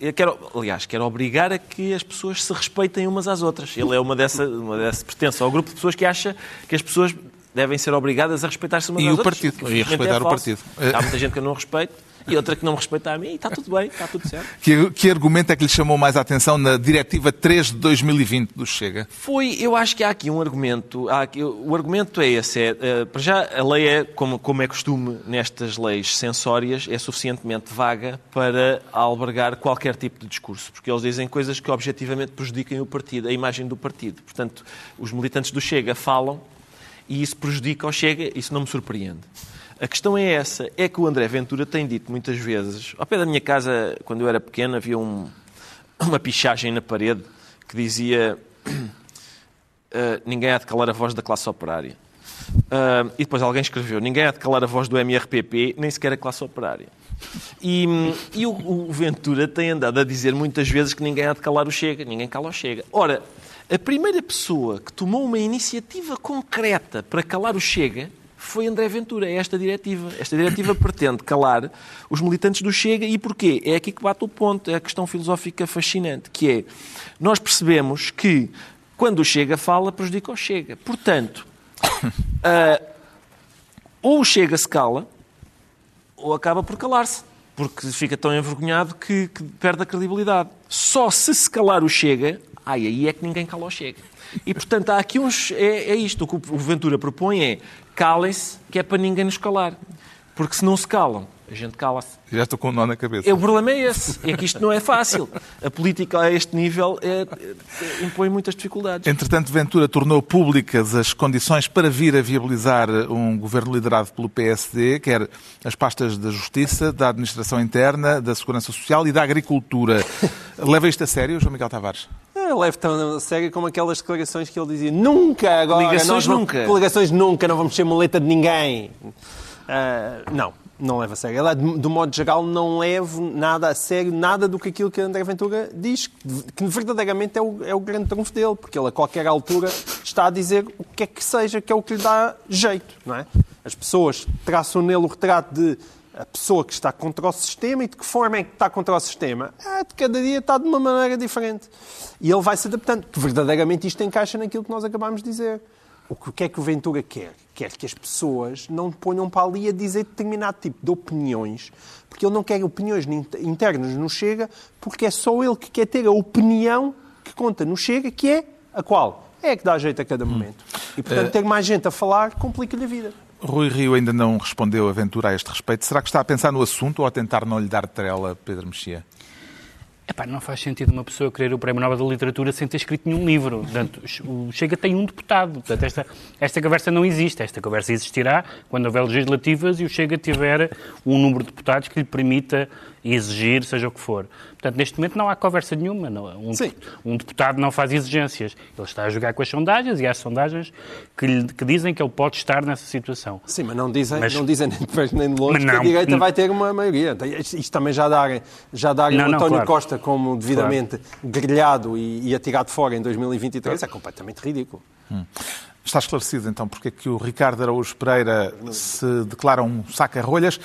eh, quer, aliás, quer obrigar a que as pessoas se respeitem umas às outras. Ele é uma dessa, uma dessa pertence ao grupo de pessoas que acha que as pessoas devem ser obrigadas a respeitar-se umas E às o outras. partido, e respeitar é o partido. Há muita gente que eu não respeito e outra que não me respeita a mim e está tudo bem, está tudo certo. Que, que argumento é que lhe chamou mais a atenção na Diretiva 3 de 2020 do Chega? Foi, eu acho que há aqui um argumento. há aqui- o argumento é esse: é, eh, para já, a lei é, como, como é costume nestas leis censórias, é suficientemente vaga para albergar qualquer tipo de discurso, porque eles dizem coisas que objetivamente prejudiquem o partido, a imagem do partido. Portanto, os militantes do Chega falam e isso prejudica o Chega, isso não me surpreende. A questão é essa, é que o André Ventura tem dito muitas vezes, ao pé da minha casa, quando eu era pequeno, havia um- <coughs> uma pichagem na parede que dizia Uh, <coughs> ninguém há de calar a voz da classe operária. Uh, e depois alguém escreveu: ninguém há de calar a voz do MRPP, nem sequer a classe operária. E, e o, o Ventura tem andado a dizer muitas vezes que ninguém há de calar o Chega, ninguém cala o Chega. Ora, a primeira pessoa que tomou uma iniciativa concreta para calar o Chega foi André Ventura, é esta diretiva. Esta diretiva <coughs> pretende calar os militantes do Chega e porquê? É aqui que bate o ponto, é a questão filosófica fascinante, que é, nós percebemos que quando o Chega fala, prejudica o Chega. Portanto, <coughs> ah, ou o Chega se cala, ou acaba por calar-se. Porque fica tão envergonhado que, que perde a credibilidade. Só se se calar o Chega, ai, aí é que ninguém cala o Chega. E, portanto, há aqui uns... É, é isto, o que o Ventura propõe é calem-se, que é para ninguém nos calar. Porque se não se calam, a gente cala-se. Já estou com um nó na cabeça. É, O problema é esse, é que isto não é fácil. A política a este nível é- é- impõe muitas dificuldades. Entretanto, Ventura tornou públicas as condições para vir a viabilizar um governo liderado pelo PSD, quer as pastas da Justiça, da Administração Interna, da Segurança Social e da Agricultura. Leva isto a sério, João Miguel Tavares? Eu levo tão a sério como aquelas declarações que ele dizia nunca agora, Ligações não- nunca. Coligações nunca, não vamos ser muleta de ninguém. Ah, não, não leva a sério. De, de modo geral, não levo nada a sério, nada do que aquilo que André Ventura diz, que, que verdadeiramente é o, é o grande trunfo dele, porque ele a qualquer altura está a dizer o que é que seja, que é o que lhe dá jeito, não é? As pessoas traçam nele o retrato de a pessoa que está contra o sistema e de que forma é que está contra o sistema? Ah, de cada dia está de uma maneira diferente. E ele vai se adaptando, verdadeiramente isto encaixa naquilo que nós acabámos de dizer. O que é que o Ventura quer? Quer que as pessoas não ponham para ali a dizer determinado tipo de opiniões, porque ele não quer opiniões inter- internas no Chega, porque é só ele que quer ter a opinião que conta no Chega, que é a qual? É a que dá jeito a cada momento. E, portanto, ter mais gente a falar complica-lhe a vida. Rui Rio ainda não respondeu a Ventura a este respeito. Será que está a pensar no assunto ou a tentar não lhe dar trela, Pedro Mexia? Epá, não faz sentido uma pessoa querer o Prémio Nobel da Literatura sem ter escrito nenhum livro. Portanto, o Chega tem um deputado. Portanto, esta, esta conversa não existe. Esta conversa existirá quando houver legislativas e o Chega tiver um número de deputados que lhe permita exigir, seja o que for. Portanto, neste momento não há conversa nenhuma. Não, um, um deputado não faz exigências. Ele está a jogar com as sondagens e há sondagens que, lhe- que dizem que ele pode estar nessa situação. Sim, mas não dizem, Mas- não dizem nem de perto nem de longe Mas que a não. direita vai ter uma maioria. Isto, isto também já darem já Não, o não, António claro. Costa como devidamente grelhado e, e atirado fora em 2023 é completamente ridículo. Está esclarecido então porque é que o Ricardo Araújo Pereira se declara um saca-rolhas.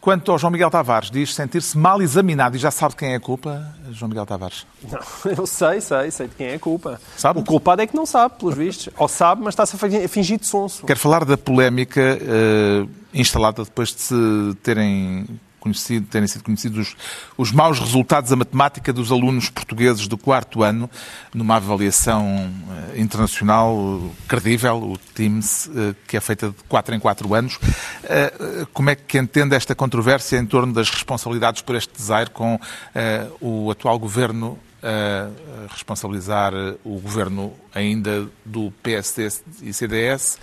Quanto ao João Miguel Tavares, diz sentir-se mal examinado e já sabe quem é a culpa, João Miguel Tavares. Não, <laughs> eu sei, sei, sei de quem é a culpa. Sabe? O culpado é que não sabe, pelos vistos. Ou sabe, mas está-se a fi- a fingir de sonso. Quero falar da polémica eh, instalada depois de se terem conhecido, terem sido conhecidos os, os maus resultados da matemática dos alunos portugueses do quarto ano, numa avaliação eh, internacional credível, o TIMSS, eh, que é feita de 4 em 4 anos. Eh, como é que entende esta controvérsia em torno das responsabilidades por este desaire com o atual governo a responsabilizar o governo ainda do PSD e CDS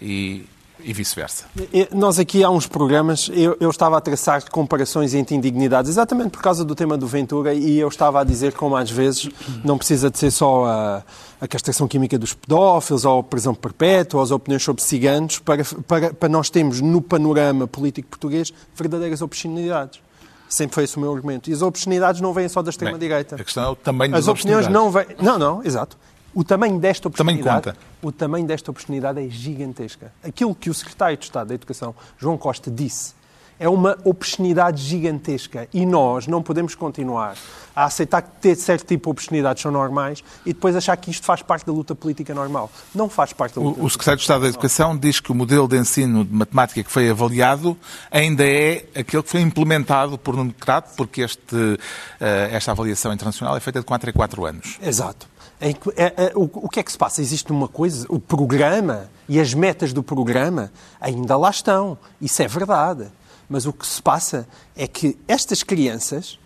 e, e vice-versa. Nós aqui há uns programas, eu, eu estava a traçar comparações entre indignidades, exatamente por causa do tema do Ventura, e eu estava a dizer como às vezes não precisa de ser só a, a castração química dos pedófilos, ou a prisão perpétua, ou as opiniões sobre ciganos, para, para, para nós termos no panorama político português verdadeiras obscenidades. Sempre foi esse o meu argumento. E as obscenidades não vêm só da extrema-direita. A questão é o tamanho As das opiniões oportunidades. não vêm. Não, não, exato. O tamanho desta oportunidade, o tamanho desta oportunidade é gigantesca. Aquilo que o secretário de Estado da Educação, João Costa, disse é uma obscenidade gigantesca. E nós não podemos continuar a aceitar que ter certo tipo de obscenidades são normais e depois achar que isto faz parte da luta política normal. Não faz parte da luta O, o Secretário de Estado da Educação diz que o modelo de ensino de matemática que foi avaliado ainda é aquele que foi implementado por Nuno Crato, porque este, eh, esta avaliação internacional é feita de 4 em 4 anos. Exato. É- é- o, que é que se passa? Existe uma coisa, o programa e as metas do programa ainda lá estão. Isso é verdade. Mas o que se passa é que estas crianças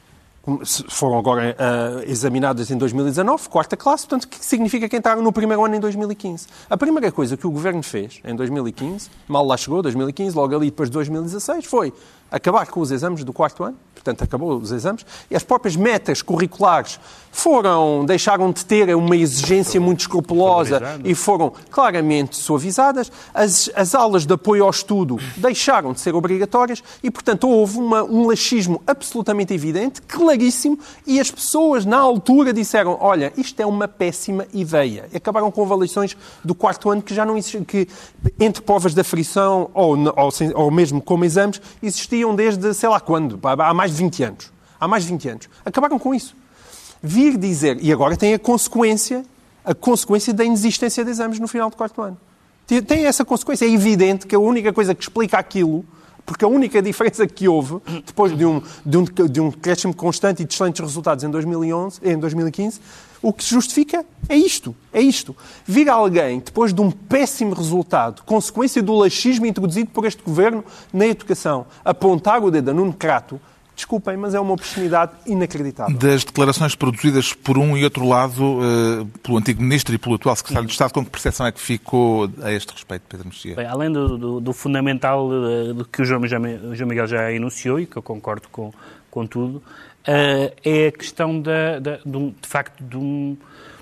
foram agora ah, examinadas em 2019, quarta classe, portanto, o que significa que entraram no primeiro ano em 2015? A primeira coisa que o governo fez em 2015, mal lá chegou, 2015, logo ali depois de 2016, foi acabar com os exames do quarto ano, portanto, acabou os exames, e as próprias metas curriculares foram, deixaram de ter uma exigência muito escrupulosa e foram claramente suavizadas. As, as aulas de apoio ao estudo deixaram de ser obrigatórias e, portanto, houve uma- um laxismo absolutamente evidente, claríssimo, e as pessoas na altura disseram: olha, isto é uma péssima ideia. E acabaram com avaliações do quarto ano que já não existiam, que entre provas da frição ou, ou, ou mesmo como exames existiam desde sei lá quando, há mais de 20 anos. Há mais de 20 anos. Acabaram com isso vir dizer, e agora tem a consequência, a consequência da inexistência de exames no final do quarto ano. Tem essa consequência. É evidente que a única coisa que explica aquilo, porque a única <laughs> diferença que houve, depois de um, de um, de um crescimento constante e de excelentes resultados em 2011, em 2015, o que se justifica é isto. É isto. Vir alguém, depois de um péssimo resultado, consequência do laxismo introduzido por este governo na educação, apontar o dedo a Nuno Crato, Desculpem, mas é uma obscenidade inacreditável. Das declarações produzidas por um e outro lado, eh, pelo antigo Ministro e pelo atual Secretário de Estado, com que percepção é que ficou a este respeito, Pedro Mexia? Bem, além do, do- do fundamental eh, do que o João, já- o João Miguel já enunciou, e que eu concordo com, com tudo, é a questão da, da- de, um- de facto de um,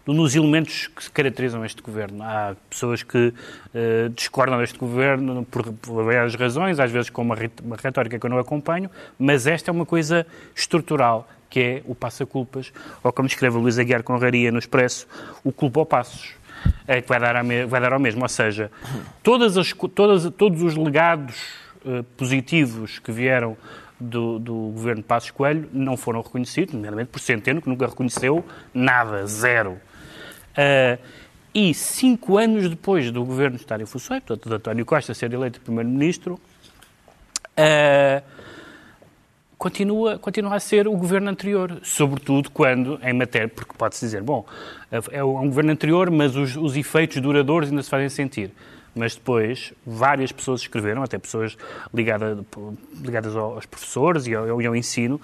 dos elementos que caracterizam este governo. Há pessoas que eh, discordam deste governo por, várias razões, às vezes com uma, uma retórica que eu não acompanho, mas esta é uma coisa estrutural, que é o passa-culpas, ou como escreve o Luís Aguiar Conraria no Expresso, o culpa ao passos é que vai dar, vai dar ao mesmo. Ou seja, todas as, todas, todos os legados eh, positivos que vieram do, do governo de Passos Coelho não foram reconhecidos, nomeadamente por Centeno, que nunca reconheceu nada, zero. Eh, e cinco anos depois do governo estar em funções, portanto, de António Costa ser eleito primeiro-ministro, eh, continua, continua a ser o governo anterior, sobretudo quando, em matéria, porque pode-se dizer, bom, é um governo anterior, mas os, os efeitos duradouros ainda se fazem sentir. Mas depois, várias pessoas escreveram, até pessoas ligada, ligadas aos professores e ao, e ao ensino,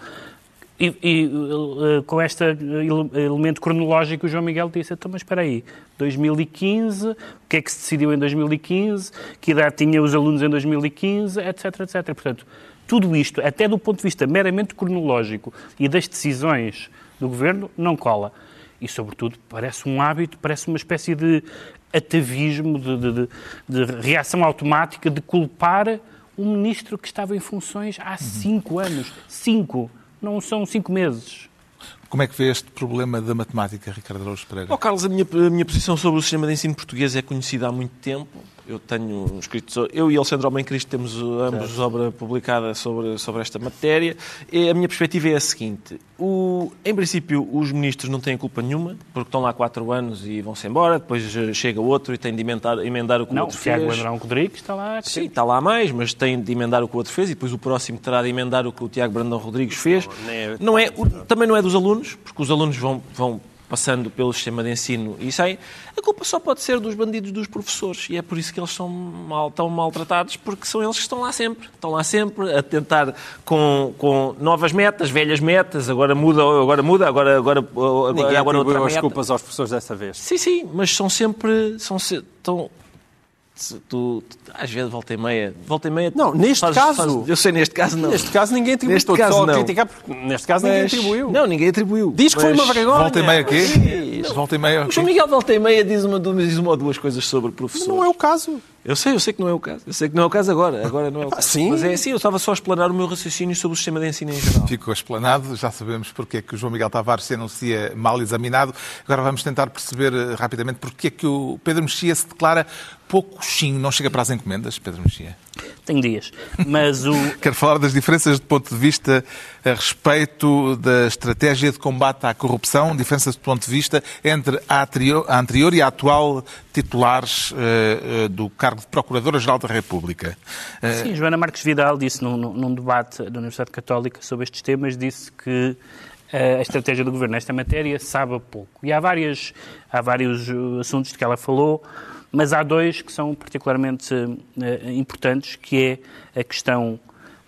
e, e, eh, com este ele- elemento cronológico, o João Miguel disse: então, mas espera aí, 2015, o que é que se decidiu em 2015, que idade tinha os alunos em 2015, etc, etc. Portanto, tudo isto, até do ponto de vista meramente cronológico e das decisões do governo, não cola. E, sobretudo, parece um hábito, parece uma espécie de atavismo, de, de- de- de reação automática de culpar um ministro que estava em funções há cinco anos. Cinco. Não são cinco meses. Como é que vê este problema da matemática, Ricardo Araújo Pereira? Ó Carlos, a minha, a minha posição sobre o sistema de ensino português é conhecida há muito tempo. Eu tenho um escrito, eu e Alexandre Almeida Cristo temos ambos obra publicada sobre, sobre esta matéria. E a minha perspectiva é a seguinte: o, em princípio, os ministros não têm culpa nenhuma, porque estão lá há quatro anos e vão-se embora, depois uh, chega outro e tem de emendar, emendar o que o Não, o outro Tiago fez. Andrão Rodrigues está lá. Sim, está lá mais, mas tem de emendar o que o outro fez e depois o próximo terá de emendar o que o Tiago Brandão Rodrigues fez. Não é, o- também não é dos alunos, porque os alunos vão, vão passando pelo sistema de ensino e saem. A culpa só pode ser dos bandidos dos professores e é por isso que eles são mal, tão maltratados, porque são eles que estão lá sempre. Estão lá sempre a tentar com, com novas metas, velhas metas, agora muda, agora muda, agora, agora, agora, Ninguém agora outra atribuiu as meta. culpas aos professores dessa vez. Sim, sim, mas são sempre. São, se- tão, se tu, tu- às vezes, volta e meia. Volta e meia Não, neste fazes- caso- fazes- eu sei, neste caso não. Neste caso ninguém atribuiu. Neste caso, só não. criticar porque neste caso ninguém Mas- atribuiu. Não, ninguém atribuiu. Diz que foi Mas uma vergonha. Volta e meia quê? Diz. Volta e meia O quê? João Miguel Volta e Meia diz uma, diz uma ou duas coisas sobre professores. Não é o caso. Eu sei, eu sei que não é o caso. Eu sei que não é o caso agora. Agora não é o <laughs> caso. sim? Mas é assim, eu estava só a explanar o meu raciocínio sobre o sistema de ensino em geral. Ficou explanado, já sabemos porque é que o João Miguel Tavares se anuncia mal examinado. Agora vamos tentar perceber eh, rapidamente porque é que o Pedro Mexia se declara pouco coxinho. Não chega para as encomendas, Pedro Mexia? Tenho dias. Mas o. <laughs> Quero falar das diferenças de ponto de vista a respeito da estratégia de combate à corrupção, diferenças de ponto de vista entre a anterior, a anterior e a atual titulares uh, uh, do cargo de Procuradora-Geral da República. Uh... Sim, Joana Marques Vidal disse num, num debate da Universidade Católica sobre estes temas, disse que a estratégia do Governo nesta matéria sabe pouco. E há, várias, há vários assuntos de que ela falou. Mas há dois que são particularmente uh, importantes, que é a questão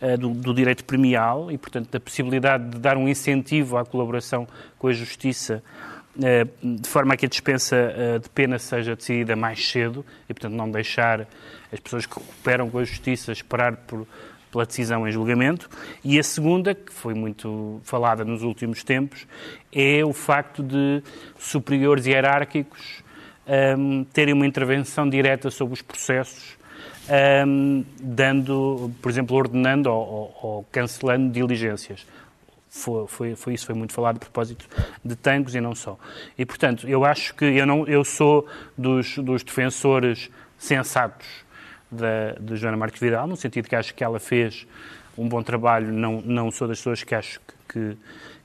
uh, do, do, direito premial e, portanto, da possibilidade de dar um incentivo à colaboração com a Justiça, uh, de forma a que a dispensa de pena seja decidida mais cedo e, portanto, não deixar as pessoas que cooperam com a Justiça esperar por, pela decisão em julgamento. E a segunda, que foi muito falada nos últimos tempos, é o facto de superiores hierárquicos um, terem uma intervenção direta sobre os processos, um, dando, por exemplo, ordenando ou, ou, ou cancelando diligências. Foi, foi, foi, isso foi muito falado a propósito de tangos e não só. E, portanto, eu acho que eu, não, eu sou dos, dos defensores sensatos da, de Joana Marques Vidal, no sentido que acho que ela fez um bom trabalho, não, não sou das pessoas que acho que, que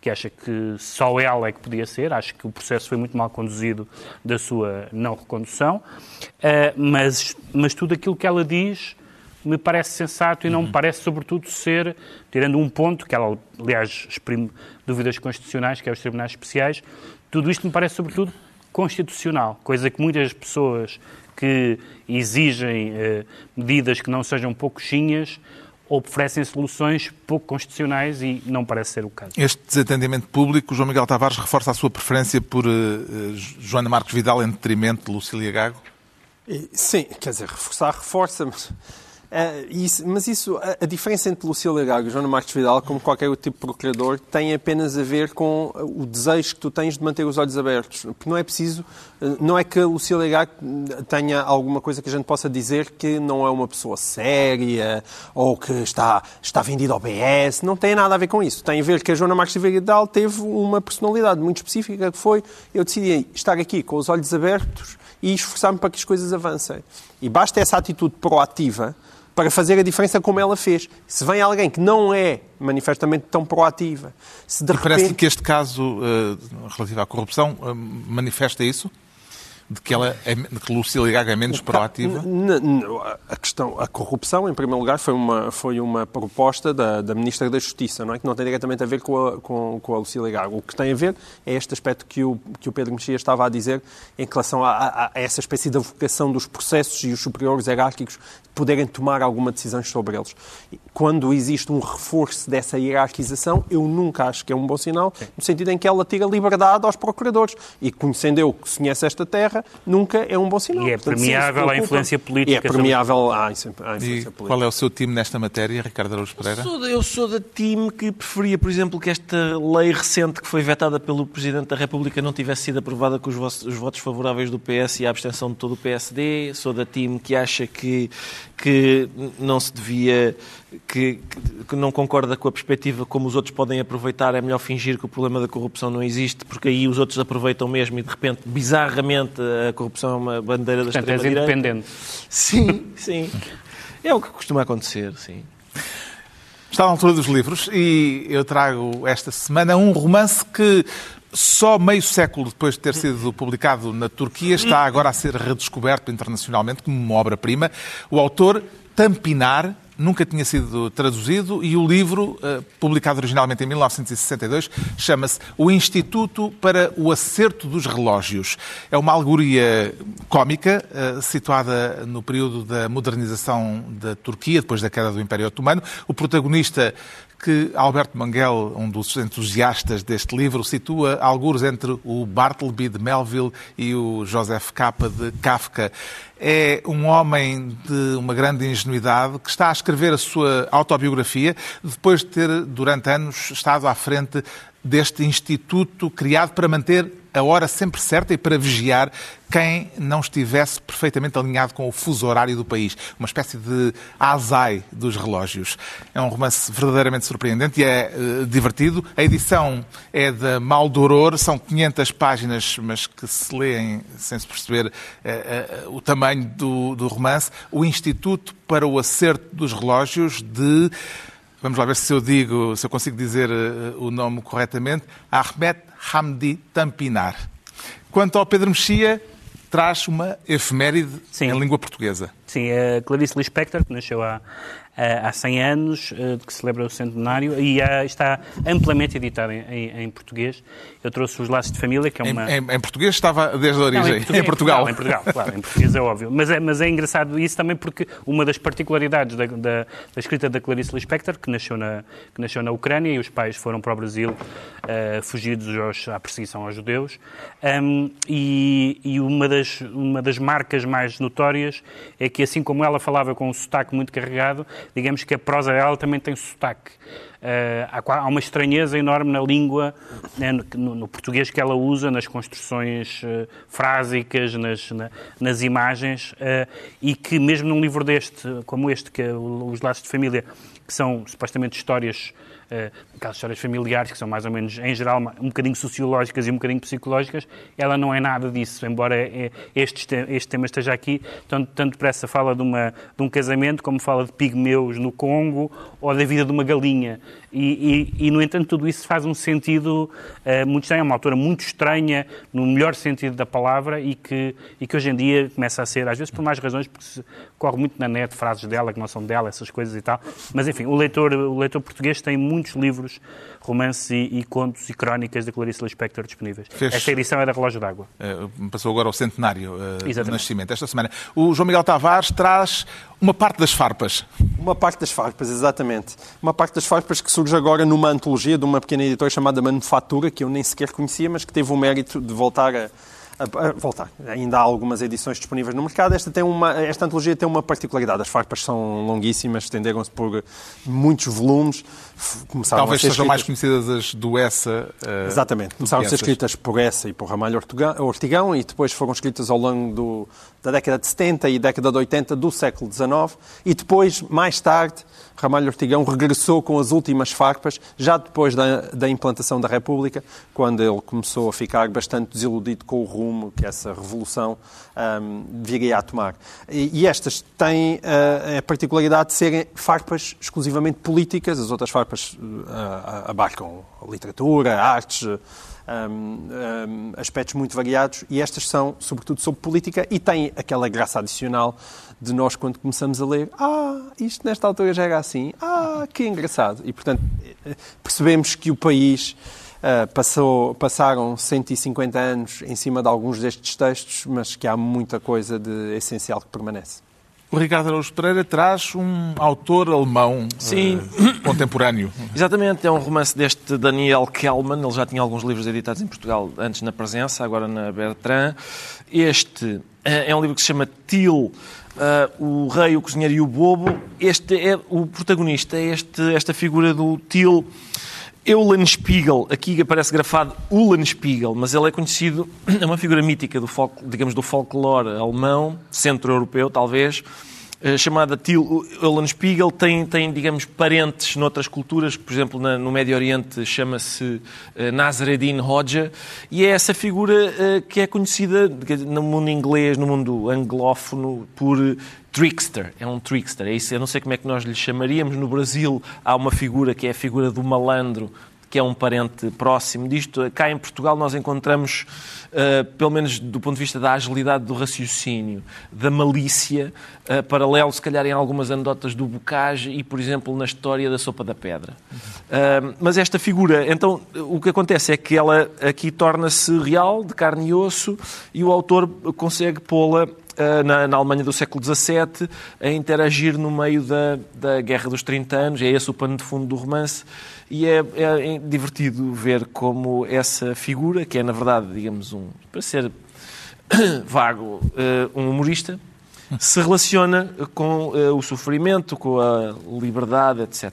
que acha que só ela é que podia ser. Acho que o processo foi muito mal conduzido da sua não recondução. Uh, mas, mas tudo aquilo que ela diz me parece sensato e não me uhum. parece, sobretudo, ser, tirando um ponto, que ela, aliás, exprime dúvidas constitucionais, que é os tribunais especiais, tudo isto me parece, sobretudo, constitucional, coisa que muitas pessoas que exigem uh, medidas que não sejam poucochinhas oferecem soluções pouco constitucionais e não parece ser o caso. Este desentendimento público, João Miguel Tavares reforça a sua preferência por uh, Joana Marques Vidal em detrimento de Lucília Gago? Sim, quer dizer, reforçar reforça, mas Uh, isso, mas isso, a, a, diferença entre Lucília Gago e Joana Marques Vidal, como qualquer outro tipo de procurador, tem apenas a ver com o desejo que tu tens de manter os olhos abertos. Porque não é preciso, uh, não é que a Lucília Gago tenha alguma coisa que a gente possa dizer que não é uma pessoa séria ou que está, está vendida ao PS. Não tem nada a ver com isso. Tem a ver que a Joana Marques Vidal teve uma personalidade muito específica que foi eu decidi estar aqui com os olhos abertos e esforçar-me para que as coisas avancem. E basta essa atitude proativa para fazer a diferença como ela fez. Se vem alguém que não é manifestamente tão proativa, se de e repente... parece que este caso uh, relativo à corrupção uh, manifesta isso? De que, ela é, de que Lucília Gaga é menos proativa? A questão, a corrupção, em primeiro lugar, foi uma, foi uma proposta da, da Ministra da Justiça, não é? Que não tem diretamente a ver com a, com, com a Lucília Gaga. O que tem a ver é este aspecto que o, que o Pedro Mexia estava a dizer em relação a, a, a essa espécie de vocação dos processos e os superiores hierárquicos poderem tomar alguma decisão sobre eles. Quando existe um reforço dessa hierarquização, eu nunca acho que é um bom sinal, no sentido em que ela tira liberdade aos procuradores. E conhecendo eu que conhece esta terra, nunca é um bom sinal. E é Portanto, permeável à influência política. E é permeável à influência e política. Qual é o seu time nesta matéria, Ricardo Araújo Pereira? Eu sou, eu sou da time que preferia, por exemplo, que esta lei recente que foi vetada pelo Presidente da República não tivesse sido aprovada com os votos favoráveis do PS e a abstenção de todo o PSD. Sou da time que acha que que não se devia, que, que, não concorda com a perspectiva como os outros podem aproveitar, é melhor fingir que o problema da corrupção não existe, porque aí os outros aproveitam mesmo e de repente, bizarramente, a corrupção é uma bandeira da extrema-direita. és independente. Sim, sim. É o que costuma acontecer, sim. Está na altura dos livros e eu trago esta semana um romance que só meio século depois de ter sido publicado na Turquia, está agora a ser redescoberto internacionalmente como uma obra-prima. O autor, Tampinar, nunca tinha sido traduzido e o livro, eh, publicado originalmente em 1962, chama-se O Instituto para o Acerto dos Relógios. É uma alegoria cómica, eh, situada no período da modernização da Turquia, depois da queda do Império Otomano. O protagonista que Alberto Manguel, um dos entusiastas deste livro, situa alguns entre o Bartleby de Melville e o Joseph K. de Kafka. É um homem de uma grande ingenuidade que está a escrever a sua autobiografia depois de ter, durante anos, estado à frente deste instituto criado para manter a hora sempre certa e para vigiar quem não estivesse perfeitamente alinhado com o fuso horário do país. Uma espécie de azai dos relógios. É um romance verdadeiramente surpreendente e é uh, divertido. A edição é da Maldoror, são 500 páginas, mas que se leem sem se perceber uh, uh, o tamanho do, do romance. O Instituto para o Acerto dos Relógios de Vamos lá ver se eu digo, se eu consigo dizer uh, o nome corretamente. Ahmed Hamdi Tampinar. Quanto ao Pedro Mexia, traz uma efeméride Sim. em língua portuguesa. Sim, a Clarice Lispector, que nasceu há, há 100 anos, eh, que celebra o centenário, e está amplamente editada em, em, português. Eu trouxe os Laços de Família, que é uma... Em, em, em português estava desde a origem, não, em, em, Portugal. Em Portugal, claro, em português é óbvio. Mas é, mas é engraçado isso também porque uma das particularidades da, da, da escrita da Clarice Lispector, que nasceu, na, que nasceu na Ucrânia, e os pais foram para o Brasil uh, fugidos aos, à perseguição aos judeus, um, e, e uma, das, uma das marcas mais notórias é que, assim como ela falava com um sotaque muito carregado, digamos que a prosa dela também tem sotaque. Uh, há, uma estranheza enorme na língua, né, no, no, português que ela usa, nas construções uh, frásicas, nas, na, nas imagens, uh, e que mesmo num livro deste, como este, que é Os Laços de Família, que são supostamente histórias aquelas histórias familiares, que são mais ou menos, em geral, um bocadinho sociológicas e um bocadinho psicológicas, ela não é nada disso, embora é, este, este tema esteja aqui, tanto, tanto por essa fala de, uma, de um casamento, como fala de pigmeus no Congo, ou da vida de uma galinha. E, e, e, no entanto, tudo isso faz um sentido uh, muito estranho. É uma autora muito estranha, no melhor sentido da palavra, e que, e que hoje em dia começa a ser, às vezes por mais razões, porque se corre muito na net frases dela que não são dela, essas coisas e tal. Mas, enfim, o leitor, o leitor português tem muitos livros, romances e, e contos e crónicas da Clarice Lispector disponíveis. Fez... Esta edição é da Relógio d'Água. Uh, passou agora ao centenário uh, do nascimento, esta semana. O João Miguel Tavares traz uma parte das farpas. Uma parte das farpas, exatamente. Uma parte das farpas que surge agora numa antologia de uma pequena editora chamada Manufatura, que eu nem sequer conhecia, mas que teve o mérito de voltar a voltar. Ainda há algumas edições disponíveis no mercado. Esta, tem uma, esta antologia tem uma particularidade. As farpas são longuíssimas, estenderam-se por muitos volumes. Começaram Talvez sejam escritas... mais conhecidas as do Essa. Uh, Exatamente. Começaram a ser escritas por Essa e por Ramalho Ortigão e depois foram escritas ao longo do, da década de 70 e década de 80 do século XIX. E depois, mais tarde, Ramalho Ortigão regressou com as últimas farpas, já depois da, da, implantação da República, quando ele começou a ficar bastante desiludido com o rumo que essa revolução um, viria a tomar. E, e estas têm uh, a particularidade de serem farpas exclusivamente políticas, as outras farpas uh, abarcam literatura, artes, um, um, aspectos muito variados e estas são, sobretudo, sobre política e têm aquela graça adicional de nós, quando começamos a ler, ah, isto nesta altura já era assim, ah, que engraçado. E, portanto, percebemos que o país uh, passou, passaram 150 anos em cima de alguns destes textos, mas que há muita coisa de essencial que permanece. O Ricardo Araújo Pereira traz um autor alemão Sim. Uh, contemporâneo. Exatamente, é um romance deste Daniel Kellman. Ele já tinha alguns livros editados em Portugal antes na Presença, agora na Bertrand. Este uh, é um livro que se chama Til, uh, O Rei, o Cozinheiro e o Bobo. Este é o protagonista, é este, esta figura do Til Eulenspiegel, aqui aparece grafado Uhlenspiegel, mas ele é conhecido, é uma figura mítica do, folk, digamos, do folclore alemão, centro-europeu talvez, eh, chamada Till Eulenspiegel, tem, tem, digamos, parentes noutras culturas, por exemplo, na, no Médio Oriente chama-se uh, Nasreddin Hoxha, e é essa figura uh, que é conhecida no mundo inglês, no mundo anglófono, por trickster, é um trickster, é isso, eu não sei como é que nós lhe chamaríamos. No Brasil há uma figura que é a figura do malandro, que é um parente próximo disto. Cá em Portugal nós encontramos, uh, pelo menos do ponto de vista da agilidade do raciocínio, da malícia, uh, paralelo se calhar em algumas anedotas do Bocage e, por exemplo, na história da sopa da pedra. Uh, mas esta figura, então, o que acontece é que ela aqui torna-se real, de carne e osso, e o autor consegue pô-la na, na, Alemanha do século XVII, a interagir no meio da, da Guerra dos 30 Anos. É esse o pano de fundo do romance. E é, é divertido ver como essa figura, que é na verdade, digamos, um, para ser <coughs> vago, uh, um humorista, se relaciona com uh, o sofrimento, com a liberdade, etc.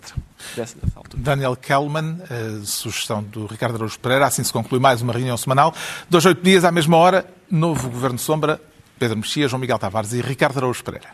Daniel Kellman, sugestão do Ricardo Araújo Pereira, assim se conclui mais uma reunião semanal. Dois, oito dias, à mesma hora, novo Governo Sombra, Pedro Mexia, João Miguel Tavares e Ricardo Araújo Pereira.